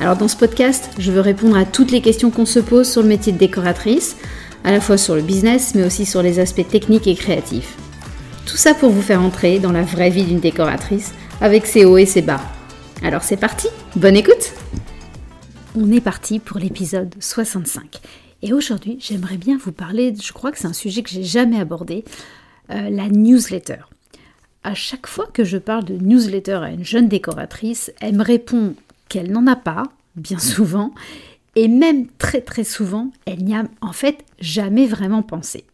Alors dans ce podcast, je veux répondre à toutes les questions qu'on se pose sur le métier de décoratrice, à la fois sur le business, mais aussi sur les aspects techniques et créatifs. Tout ça pour vous faire entrer dans la vraie vie d'une décoratrice, avec ses hauts et ses bas. Alors c'est parti, bonne écoute On est parti pour l'épisode 65. Et aujourd'hui, j'aimerais bien vous parler, je crois que c'est un sujet que j'ai jamais abordé, euh, la newsletter. À chaque fois que je parle de newsletter à une jeune décoratrice, elle me répond qu'elle n'en a pas, bien souvent, et même très très souvent, elle n'y a en fait jamais vraiment pensé.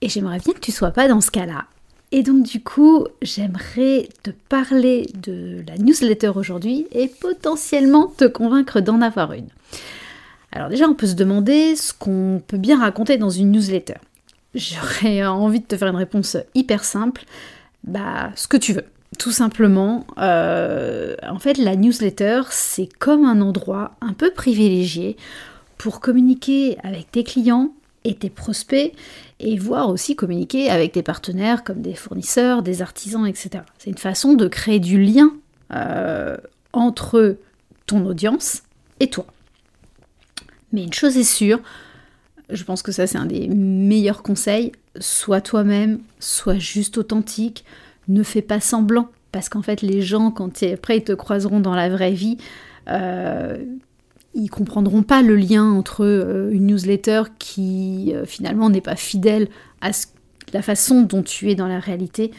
Et j'aimerais bien que tu sois pas dans ce cas-là. Et donc du coup, j'aimerais te parler de la newsletter aujourd'hui et potentiellement te convaincre d'en avoir une. Alors déjà, on peut se demander ce qu'on peut bien raconter dans une newsletter. J'aurais envie de te faire une réponse hyper simple. Bah, ce que tu veux. Tout simplement, euh, en fait, la newsletter, c'est comme un endroit un peu privilégié pour communiquer avec tes clients et tes prospects et voir aussi communiquer avec tes partenaires comme des fournisseurs, des artisans, etc. C'est une façon de créer du lien euh, entre ton audience et toi. Mais une chose est sûre, je pense que ça c'est un des meilleurs conseils, sois toi-même, sois juste authentique, ne fais pas semblant, parce qu'en fait, les gens, quand après ils te croiseront dans la vraie vie, euh, ils comprendront pas le lien entre euh, une newsletter qui euh, finalement n'est pas fidèle à la façon dont tu es dans la réalité.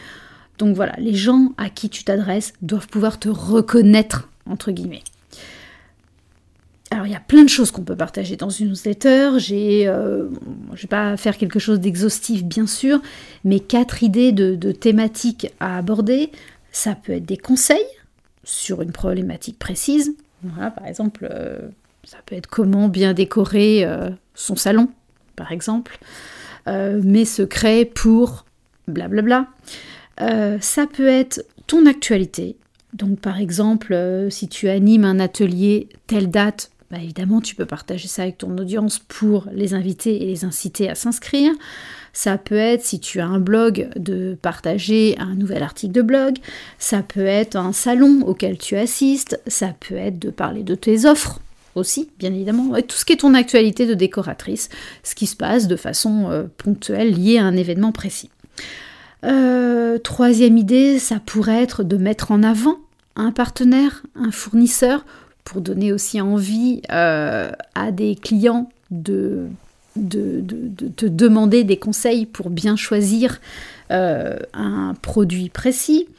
Donc voilà, les gens à qui tu t'adresses doivent pouvoir te reconnaître, entre guillemets. Alors il y a plein de choses qu'on peut partager dans une newsletter. J'ai, euh, je vais pas faire quelque chose d'exhaustif bien sûr, mais quatre idées de, thématiques à aborder. Ça peut être des conseils sur une problématique précise. Par exemple, euh, ça peut être comment bien décorer euh, son salon, par exemple. mes secrets pour blablabla. ça peut être ton actualité. Donc par exemple, si tu animes un atelier telle date, bah, évidemment, tu peux partager ça avec ton audience pour les inviter et les inciter à s'inscrire. Ça peut être, si tu as un blog, de partager un nouvel article de blog. Ça peut être un salon auquel tu assistes. Ça peut être de parler de tes offres aussi, bien évidemment. Et tout ce qui est ton actualité de décoratrice, ce qui se passe de façon euh, ponctuelle liée à un événement précis. Euh, troisième idée, ça pourrait être de mettre en avant un partenaire, un fournisseur pour donner aussi envie euh, à des clients de, te demander des conseils pour bien choisir euh, un produit précis.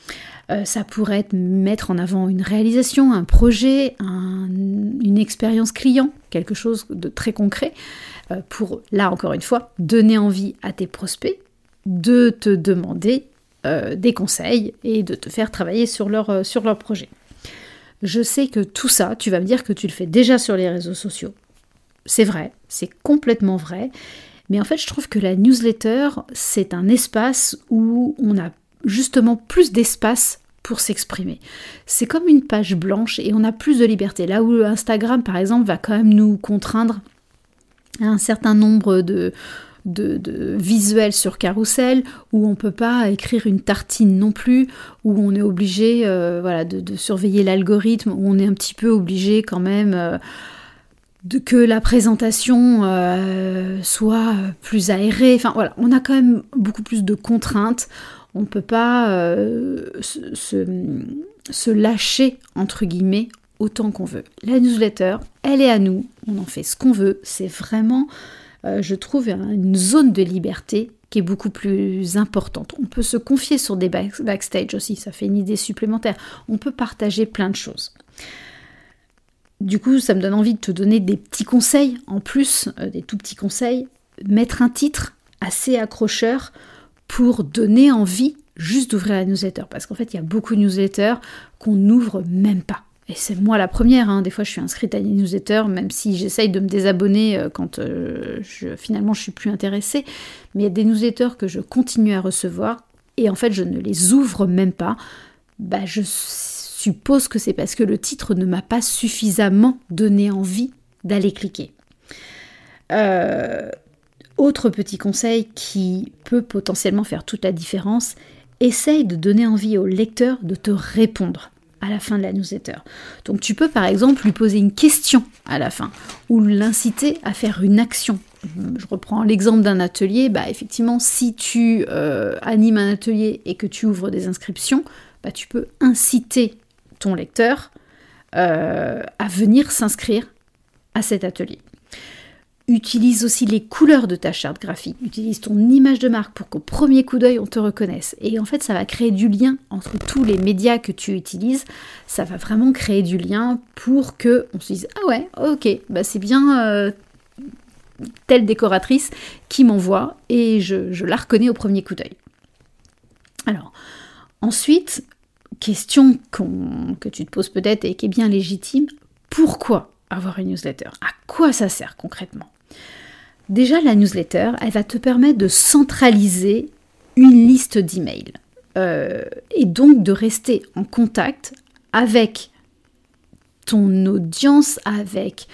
Euh, ça pourrait être mettre en avant une réalisation, un projet, une expérience client, quelque chose de très concret, pour, là encore une fois, donner envie à tes prospects de te demander des conseils et de te faire travailler sur leur projet. Je sais que tout ça, tu vas me dire que tu le fais déjà sur les réseaux sociaux. C'est vrai, c'est complètement vrai. Mais en fait, je trouve que la newsletter, c'est un espace où on a justement plus d'espace pour s'exprimer. C'est comme une page blanche et on a plus de liberté. Là où Instagram, par exemple, va quand même nous contraindre à un certain nombre de, de, visuels sur carrousel, où on peut pas écrire une tartine non plus, où on est obligé euh, de, surveiller l'algorithme, où on est un petit peu obligé quand même euh, de que la présentation euh, soit plus aérée. Enfin voilà, on a quand même beaucoup plus de contraintes. On ne peut pas se, se lâcher, entre guillemets, autant qu'on veut. La newsletter, elle est à nous, on en fait ce qu'on veut, c'est vraiment euh, je trouve une zone de liberté qui est beaucoup plus importante. On peut se confier sur des backstage aussi, ça fait une idée supplémentaire. On peut partager plein de choses. Du coup, ça me donne envie de te donner des petits conseils en plus, euh, des tout petits conseils. Mettre un titre assez accrocheur pour donner envie juste d'ouvrir la newsletter. Parce qu'en fait, il y a beaucoup de newsletters qu'on n'ouvre même pas. Et c'est moi la première, hein. des fois je suis inscrite à une newsletter, même si j'essaye de me désabonner euh, quand euh, je, finalement je suis plus intéressée, mais il y a des newsletters que je continue à recevoir, et en fait je ne les ouvre même pas, bah, je suppose que c'est parce que le titre ne m'a pas suffisamment donné envie d'aller cliquer. Euh, autre petit conseil qui peut potentiellement faire toute la différence, essaye de donner envie au lecteur de te répondre à la fin de la newsletter. Donc tu peux par exemple lui poser une question à la fin ou l'inciter à faire une action. Je reprends l'exemple d'un atelier, bah effectivement si tu euh, animes un atelier et que tu ouvres des inscriptions, bah, tu peux inciter ton lecteur euh, à venir s'inscrire à cet atelier. Utilise aussi les couleurs de ta charte graphique. Utilise ton image de marque pour qu'au premier coup d'œil, on te reconnaisse. Et en fait, ça va créer du lien entre tous les médias que tu utilises. Ça va vraiment créer du lien pour que on se dise Ah ouais, ok, bah c'est bien euh, telle décoratrice qui m'envoie et je, je la reconnais au premier coup d'œil. Alors, ensuite, question que tu te poses peut-être et qui est bien légitime pourquoi avoir une newsletter? À quoi ça sert concrètement? Déjà, la newsletter, elle va te permettre de centraliser une liste d'emails euh, et donc de rester en contact avec ton audience, avec,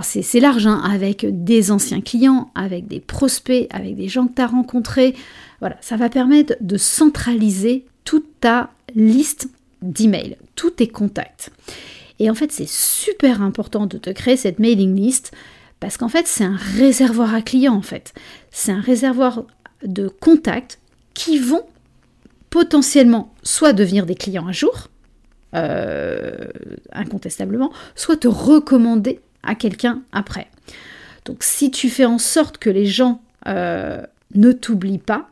c'est large, hein, avec des anciens clients, avec des prospects, avec des gens que tu as rencontrés. Voilà, ça va permettre de centraliser toute ta liste d'emails, tous tes contacts. Et en fait, c'est super important de te créer cette mailing list parce qu'en fait, c'est un réservoir à clients, en fait. C'est un réservoir de contacts qui vont potentiellement soit devenir des clients un jour, euh, incontestablement, soit te recommander à quelqu'un après. Donc si tu fais en sorte que les gens euh, ne t'oublient pas,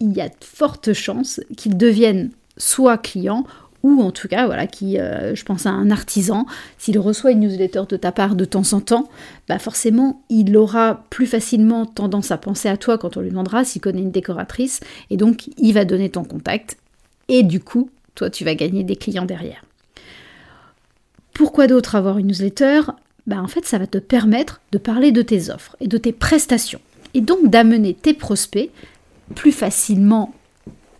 il y a de fortes chances qu'ils deviennent soit clients ou en tout cas, voilà, qui, euh, je pense à un artisan, s'il reçoit une newsletter de ta part de temps en temps, bah forcément, il aura plus facilement tendance à penser à toi quand on lui demandera s'il connaît une décoratrice, et donc il va donner ton contact, et du coup, toi, tu vas gagner des clients derrière. Pourquoi d'autre avoir une newsletter? Bah, En fait, ça va te permettre de parler de tes offres et de tes prestations, et donc d'amener tes prospects plus facilement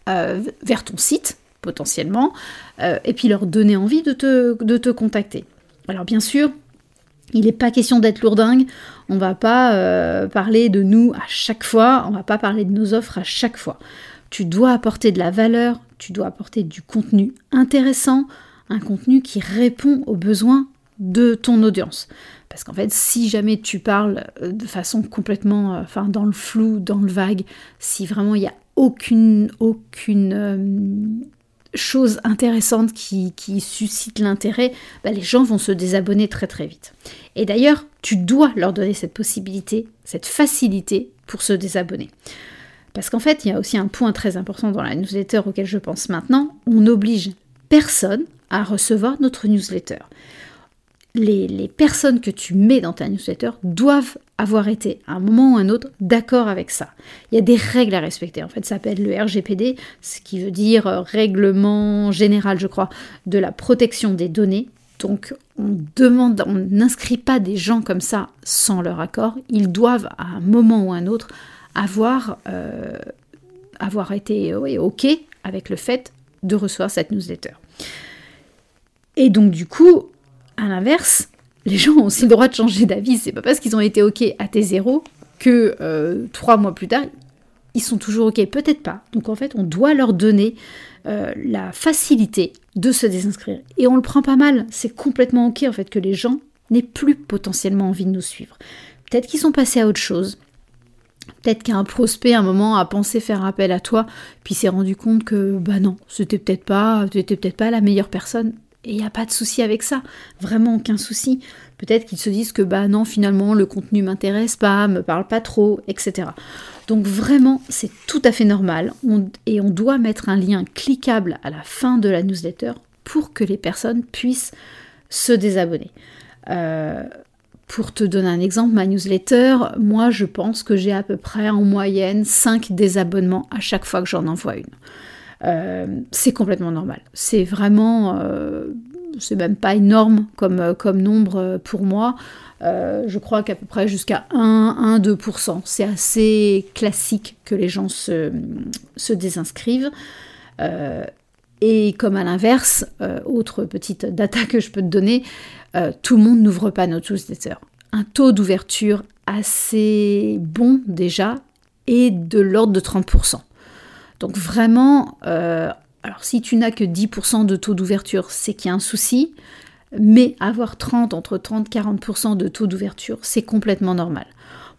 euh, vers ton site, potentiellement, euh, et puis leur donner envie de te, de te contacter. Alors bien sûr, il n'est pas question d'être lourdingue, on va pas euh, parler de nous à chaque fois, on va pas parler de nos offres à chaque fois. Tu dois apporter de la valeur, tu dois apporter du contenu intéressant, un contenu qui répond aux besoins de ton audience. Parce qu'en fait, si jamais tu parles euh, de façon complètement, enfin, dans le flou, dans le vague, si vraiment il n'y a aucune, aucune chose intéressante qui, suscite l'intérêt, bah, les gens vont se désabonner très très vite. Et d'ailleurs, tu dois leur donner cette possibilité, cette facilité pour se désabonner. Parce qu'en fait, il y a aussi un point très important dans la newsletter auquel je pense maintenant, on n'oblige personne à recevoir notre newsletter les, personnes que tu mets dans ta newsletter doivent avoir été à un moment ou un autre d'accord avec ça. Il y a des règles à respecter. En fait, ça s'appelle le RGPD, ce qui veut dire euh, règlement général, je crois, de la protection des données. Donc, on demande, on n'inscrit pas des gens comme ça sans leur accord. Ils doivent à un moment ou un autre avoir, euh, avoir été ok avec le fait de recevoir cette newsletter. Et donc, du coup, à l'inverse, les gens ont aussi le droit de changer d'avis. C'est pas parce qu'ils ont été OK à T0 que euh, trois mois plus tard, ils sont toujours OK. Peut-être pas. Donc en fait, on doit leur donner euh, la facilité de se désinscrire. Et on le prend pas mal. C'est complètement OK en fait que les gens n'aient plus potentiellement envie de nous suivre. Peut-être qu'ils sont passés à autre chose. Peut-être qu'un prospect à un moment a pensé faire appel à toi, puis s'est rendu compte que bah non, c'était peut-être pas, peut-être pas la meilleure personne. Et il n'y a pas de souci avec ça, vraiment aucun souci. Peut-être qu'ils se disent que bah non, finalement, le contenu m'intéresse pas, me parle pas trop, etc. Donc vraiment, c'est tout à fait normal. et on doit mettre un lien cliquable à la fin de la newsletter pour que les personnes puissent se désabonner. Euh, pour te donner un exemple, ma newsletter, moi je pense que j'ai à peu près en moyenne 5 désabonnements à chaque fois que j'en envoie une. Euh, c'est complètement normal. C'est vraiment, euh, c'est même pas énorme comme, comme nombre pour moi. je crois qu'à peu près jusqu'à 1-2%. C'est assez classique que les gens se, se désinscrivent. et comme à l'inverse, autre petite data que je peux te donner, tout le monde n'ouvre pas notre newsletter. Un taux d'ouverture assez bon déjà et de l'ordre de 30%. Donc vraiment, euh, alors si tu n'as que 10% de taux d'ouverture, c'est qu'il y a un souci, mais avoir 30%, entre 30 et 40% de taux d'ouverture, c'est complètement normal.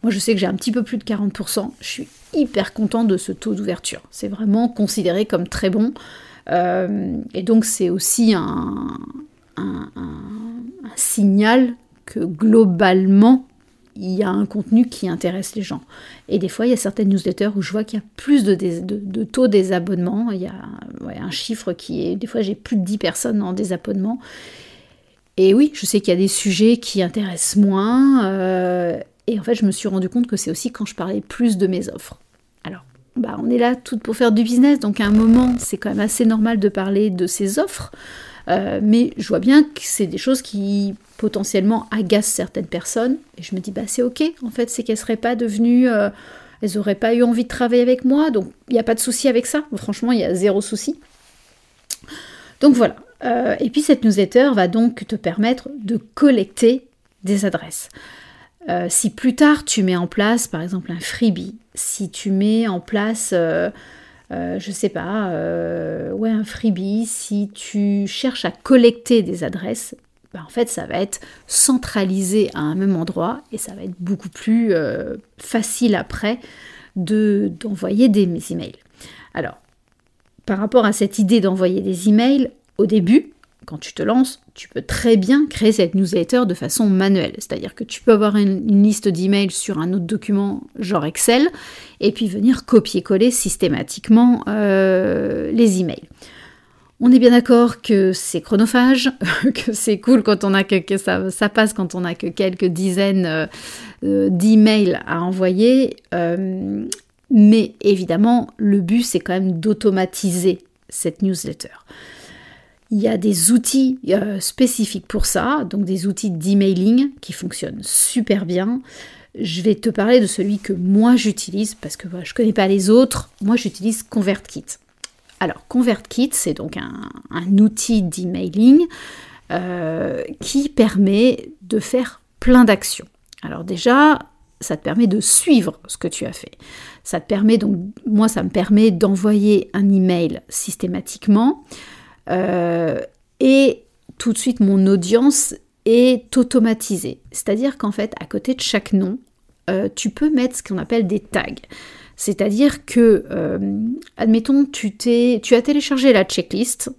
Moi je sais que j'ai un petit peu plus de 40%, je suis hyper content de ce taux d'ouverture. C'est vraiment considéré comme très bon. Euh, et donc c'est aussi un, un signal que globalement il y a un contenu qui intéresse les gens. Et des fois, il y a certaines newsletters où je vois qu'il y a plus de, de, taux désabonnement. Il y a un chiffre qui est... Des fois, j'ai plus de 10 personnes en désabonnement. Et oui, je sais qu'il y a des sujets qui intéressent moins. Euh, et en fait, je me suis rendu compte que c'est aussi quand je parlais plus de mes offres. Alors, bah, on est là tout pour faire du business, donc à un moment, c'est quand même assez normal de parler de ces offres. Euh, mais je vois bien que c'est des choses qui potentiellement agacent certaines personnes. Et je me dis, bah c'est ok, en fait, c'est qu'elles seraient pas devenues. Euh, elles n'auraient pas eu envie de travailler avec moi, donc il n'y a pas de souci avec ça. Franchement, il y a zéro souci. Donc voilà. Euh, et puis cette newsletter va donc te permettre de collecter des adresses. si plus tard tu mets en place par exemple un freebie, si tu mets en place je sais pas, euh, ouais, un freebie, si tu cherches à collecter des adresses, bah, en fait, ça va être centralisé à un même endroit et ça va être beaucoup plus euh, facile après de, d'envoyer des emails. Alors, par rapport à cette idée d'envoyer des emails, au début, quand tu te lances, tu peux très bien créer cette newsletter de façon manuelle. C'est-à-dire que tu peux avoir une, liste d'emails sur un autre document, genre Excel, et puis venir copier-coller systématiquement euh, les emails. On est bien d'accord que c'est chronophage, que c'est cool quand on a que, ça, passe quand on a que quelques dizaines euh, euh, d'emails à envoyer. mais évidemment, le but c'est quand même d'automatiser cette newsletter. Il y a des outils euh, spécifiques pour ça, donc des outils d'emailing qui fonctionnent super bien. Je vais te parler de celui que moi j'utilise parce que je ne connais pas les autres. Moi j'utilise ConvertKit. Alors ConvertKit, c'est donc un, outil d'emailing euh, qui permet de faire plein d'actions. Alors déjà, ça te permet de suivre ce que tu as fait. Ça te permet donc, moi ça me permet d'envoyer un email systématiquement. Euh, et tout de suite, mon audience est automatisée. C'est-à-dire qu'en fait, à côté de chaque nom, euh, tu peux mettre ce qu'on appelle des tags. C'est-à-dire que, euh, admettons, tu, tu as téléchargé la checklist.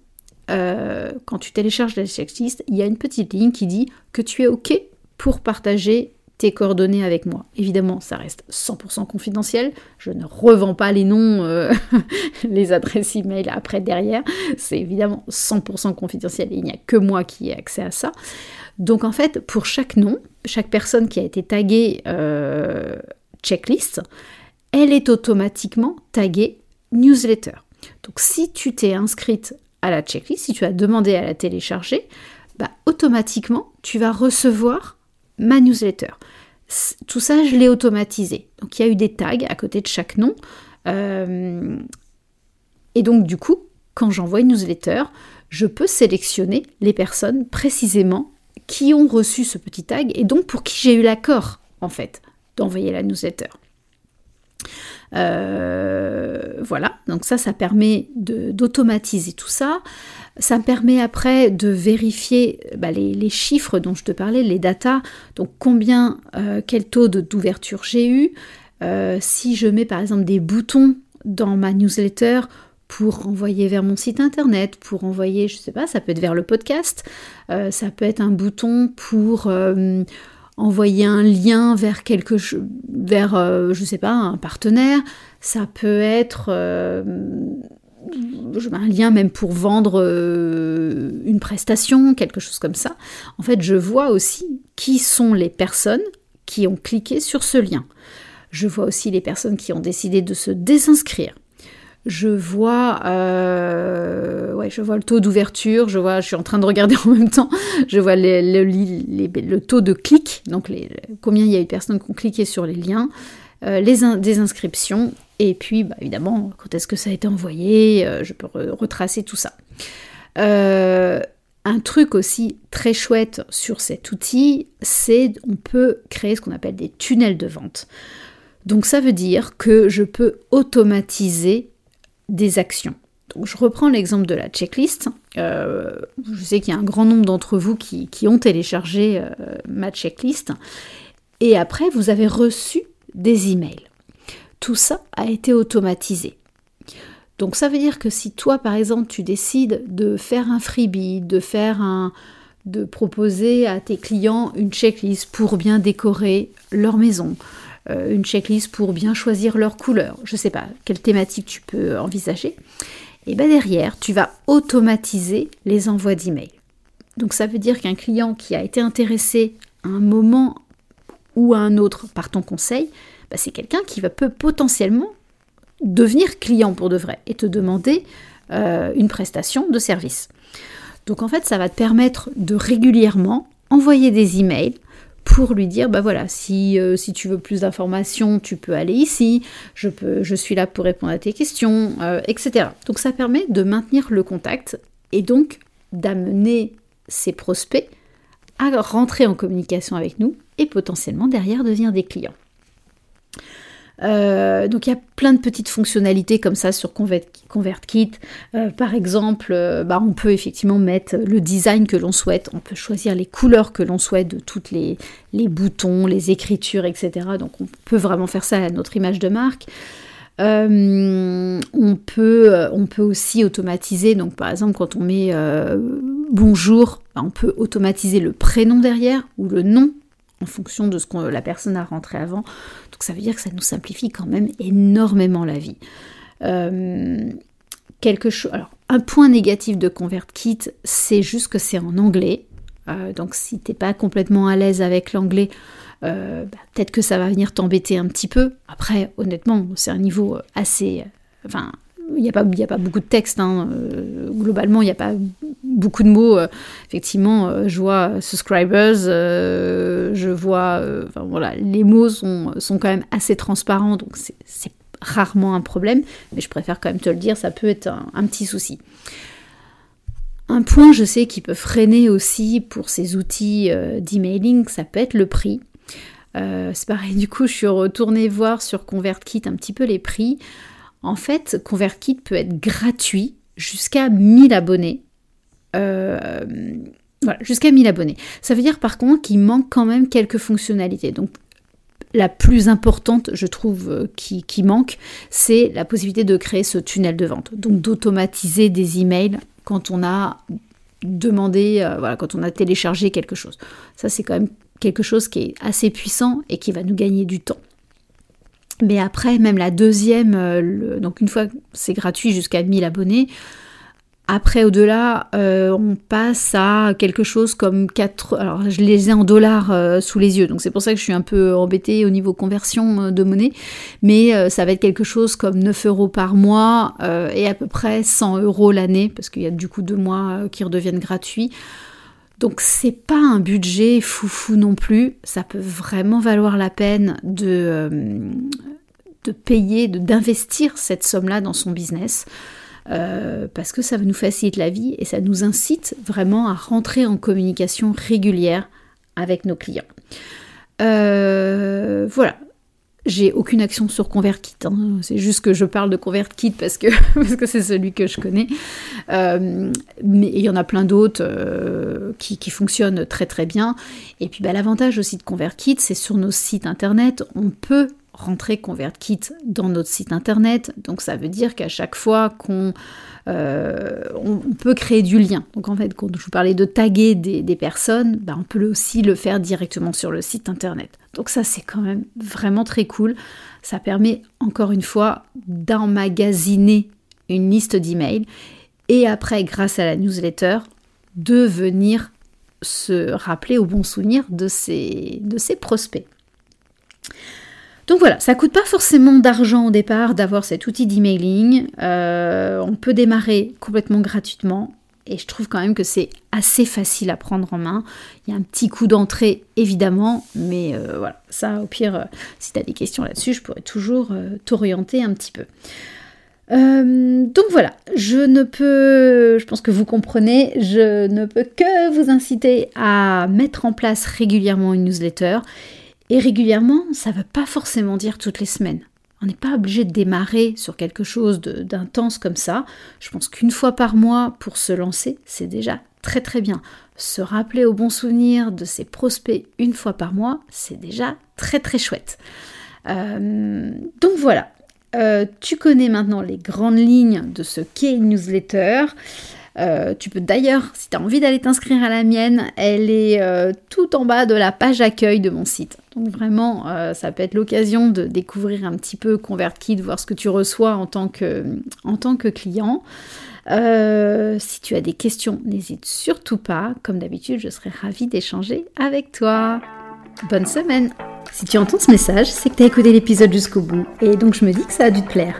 quand tu télécharges la checklist, il y a une petite ligne qui dit que tu es OK pour partager tes coordonnées avec moi. Évidemment, ça reste 100% confidentiel. Je ne revends pas les noms, euh, les adresses email après derrière. C'est évidemment 100% confidentiel et il n'y a que moi qui ai accès à ça. Donc en fait, pour chaque nom, chaque personne qui a été taguée euh, checklist, elle est automatiquement taguée newsletter. Donc si tu t'es inscrite à la checklist, si tu as demandé à la télécharger, bah, automatiquement tu vas recevoir ma newsletter. Tout ça, je l'ai automatisé. Donc il y a eu des tags à côté de chaque nom. Euh, et donc du coup, quand j'envoie une newsletter, je peux sélectionner les personnes précisément qui ont reçu ce petit tag et donc pour qui j'ai eu l'accord en fait d'envoyer la newsletter. Euh, voilà, donc ça, ça permet d'automatiser tout ça. Ça me permet après de vérifier bah, les, chiffres dont je te parlais, les datas, donc combien, euh, quel taux d'ouverture j'ai eu. Euh, si je mets par exemple des boutons dans ma newsletter pour envoyer vers mon site internet, pour envoyer, je sais pas, ça peut être vers le podcast, ça peut être un bouton pour envoyer un lien vers quelque vers euh, je sais pas un partenaire ça peut être euh, un lien même pour vendre euh, une prestation quelque chose comme ça. En fait je vois aussi qui sont les personnes qui ont cliqué sur ce lien. Je vois aussi les personnes qui ont décidé de se désinscrire. Je vois, euh, ouais, je vois le taux d'ouverture, je vois, je suis en train de regarder en même temps, je vois le taux de clic, donc combien il y a eu de personnes qui ont cliqué sur les liens, euh, les des inscriptions, et puis bah, évidemment quand est-ce que ça a été envoyé, euh, je peux retracer tout ça. un truc aussi très chouette sur cet outil, c'est on peut créer ce qu'on appelle des tunnels de vente. Donc ça veut dire que je peux automatiser des actions. Donc je reprends l'exemple de la checklist. Euh, je sais qu'il y a un grand nombre d'entre vous qui, ont téléchargé euh, ma checklist. Et après, vous avez reçu des emails. Tout ça a été automatisé. Donc ça veut dire que si toi, par exemple, tu décides de faire un freebie, de faire un, de proposer à tes clients une checklist pour bien décorer leur maison, euh, une checklist pour bien choisir leur couleur, je ne sais pas quelle thématique tu peux envisager, et bien derrière, tu vas automatiser les envois d'emails. Donc ça veut dire qu'un client qui a été intéressé à un moment ou à un autre par ton conseil, bah, c'est quelqu'un qui va peut potentiellement devenir client pour de vrai et te demander euh, une prestation de service. Donc en fait, ça va te permettre de régulièrement envoyer des emails pour lui dire bah voilà si, euh, tu veux plus d'informations tu peux aller ici je suis là pour répondre à tes questions euh, etc donc ça permet de maintenir le contact et donc d'amener ses prospects à rentrer en communication avec nous et potentiellement derrière devenir des clients euh, donc il y a plein de petites fonctionnalités comme ça sur ConvertKit. Euh, par exemple, euh, bah, on peut effectivement mettre le design que l'on souhaite, on peut choisir les couleurs que l'on souhaite de toutes les, boutons, les écritures, etc. Donc on peut vraiment faire ça à notre image de marque. on, peut, aussi automatiser, donc par exemple quand on met bonjour, bah, on peut automatiser le prénom derrière ou le nom en fonction de ce que la personne a rentré avant. Donc ça veut dire que ça nous simplifie quand même énormément la vie. Euh, quelque chose. Alors, un point négatif de ConvertKit, c'est juste que c'est en anglais. Euh, donc si t'es pas complètement à l'aise avec l'anglais, euh, bah, peut-être que ça va venir t'embêter un petit peu. Après, honnêtement, c'est un niveau assez. Enfin, il n'y a, a pas beaucoup de texte. Hein. globalement, il n'y a pas beaucoup de mots. Euh, effectivement, euh, je vois subscribers, euh, je vois. voilà, les mots sont, sont quand même assez transparents, donc c'est rarement un problème, mais je préfère quand même te le dire, ça peut être un, petit souci. Un point, je sais, qui peut freiner aussi pour ces outils d'emailing, ça peut être le prix. c'est pareil, du coup, je suis retournée voir sur ConvertKit un petit peu les prix. En fait, ConvertKit peut être gratuit jusqu'à 1000 abonnés. Euh, voilà, jusqu'à 1000 abonnés. Ça veut dire par contre qu'il manque quand même quelques fonctionnalités. Donc la plus importante, je trouve, euh, qui, manque, c'est la possibilité de créer ce tunnel de vente. Donc d'automatiser des emails quand on a demandé, euh, voilà, quand on a téléchargé quelque chose. Ça, c'est quand même quelque chose qui est assez puissant et qui va nous gagner du temps. Mais après, même la deuxième, donc une fois c'est gratuit jusqu'à 1000 abonnés, après, au-delà, euh, on passe à quelque chose comme 4... Alors, je les ai en dollars euh, sous les yeux, donc c'est pour ça que je suis un peu embêtée au niveau conversion euh, de monnaie. Mais ça va être quelque chose comme 9 euros par mois et à peu près 100 euros l'année, parce qu'il y a du coup deux mois qui redeviennent gratuits. Donc c'est pas un budget foufou non plus, ça peut vraiment valoir la peine de, de payer, d'investir cette somme-là dans son business. Euh, parce que ça nous facilite la vie et ça nous incite vraiment à rentrer en communication régulière avec nos clients. Euh, voilà. J'ai aucune action sur ConvertKit, hein. c'est juste que je parle de ConvertKit parce que c'est celui que je connais. Euh, mais il y en a plein d'autres qui, qui, fonctionnent très très bien. Et puis bah, l'avantage aussi de ConvertKit, c'est sur nos sites internet, on peut rentrer ConvertKit dans notre site internet. Donc ça veut dire qu'à chaque fois qu'on euh, peut créer du lien. Donc en fait, quand je vous parlais de taguer des, personnes, bah, on peut aussi le faire directement sur le site internet. Donc ça c'est quand même vraiment très cool. Ça permet encore une fois d'emmagasiner une liste d'emails et après, grâce à la newsletter, de venir se rappeler au bon souvenir de de ses prospects. Donc voilà, ça coûte pas forcément d'argent au départ d'avoir cet outil d'emailing. Euh, on peut démarrer complètement gratuitement et je trouve quand même que c'est assez facile à prendre en main. Il y a un petit coup d'entrée évidemment, mais euh, voilà, ça au pire, euh, si tu as des questions là-dessus, je pourrais toujours t'orienter un petit peu. donc voilà, je ne peux, je pense que vous comprenez, je ne peux que vous inciter à mettre en place régulièrement une newsletter et régulièrement, ça ne veut pas forcément dire toutes les semaines. On n'est pas obligé de démarrer sur quelque chose d'intense comme ça. Je pense qu'une fois par mois pour se lancer, c'est déjà très très bien. Se rappeler au bon souvenir de ses prospects une fois par mois, c'est déjà très très chouette. Euh, donc voilà, euh, tu connais maintenant les grandes lignes de ce qu'est une newsletter. Euh, tu peux d'ailleurs, si tu as envie d'aller t'inscrire à la mienne, elle est euh, tout en bas de la page accueil de mon site. Donc vraiment, euh, ça peut être l'occasion de découvrir un petit peu ConvertKit, voir ce que tu reçois en tant que, en tant que client. si tu as des questions, n'hésite surtout pas. Comme d'habitude, je serai ravie d'échanger avec toi. Bonne semaine Si tu entends ce message, c'est que tu as écouté l'épisode jusqu'au bout, et donc je me dis que ça a dû te plaire.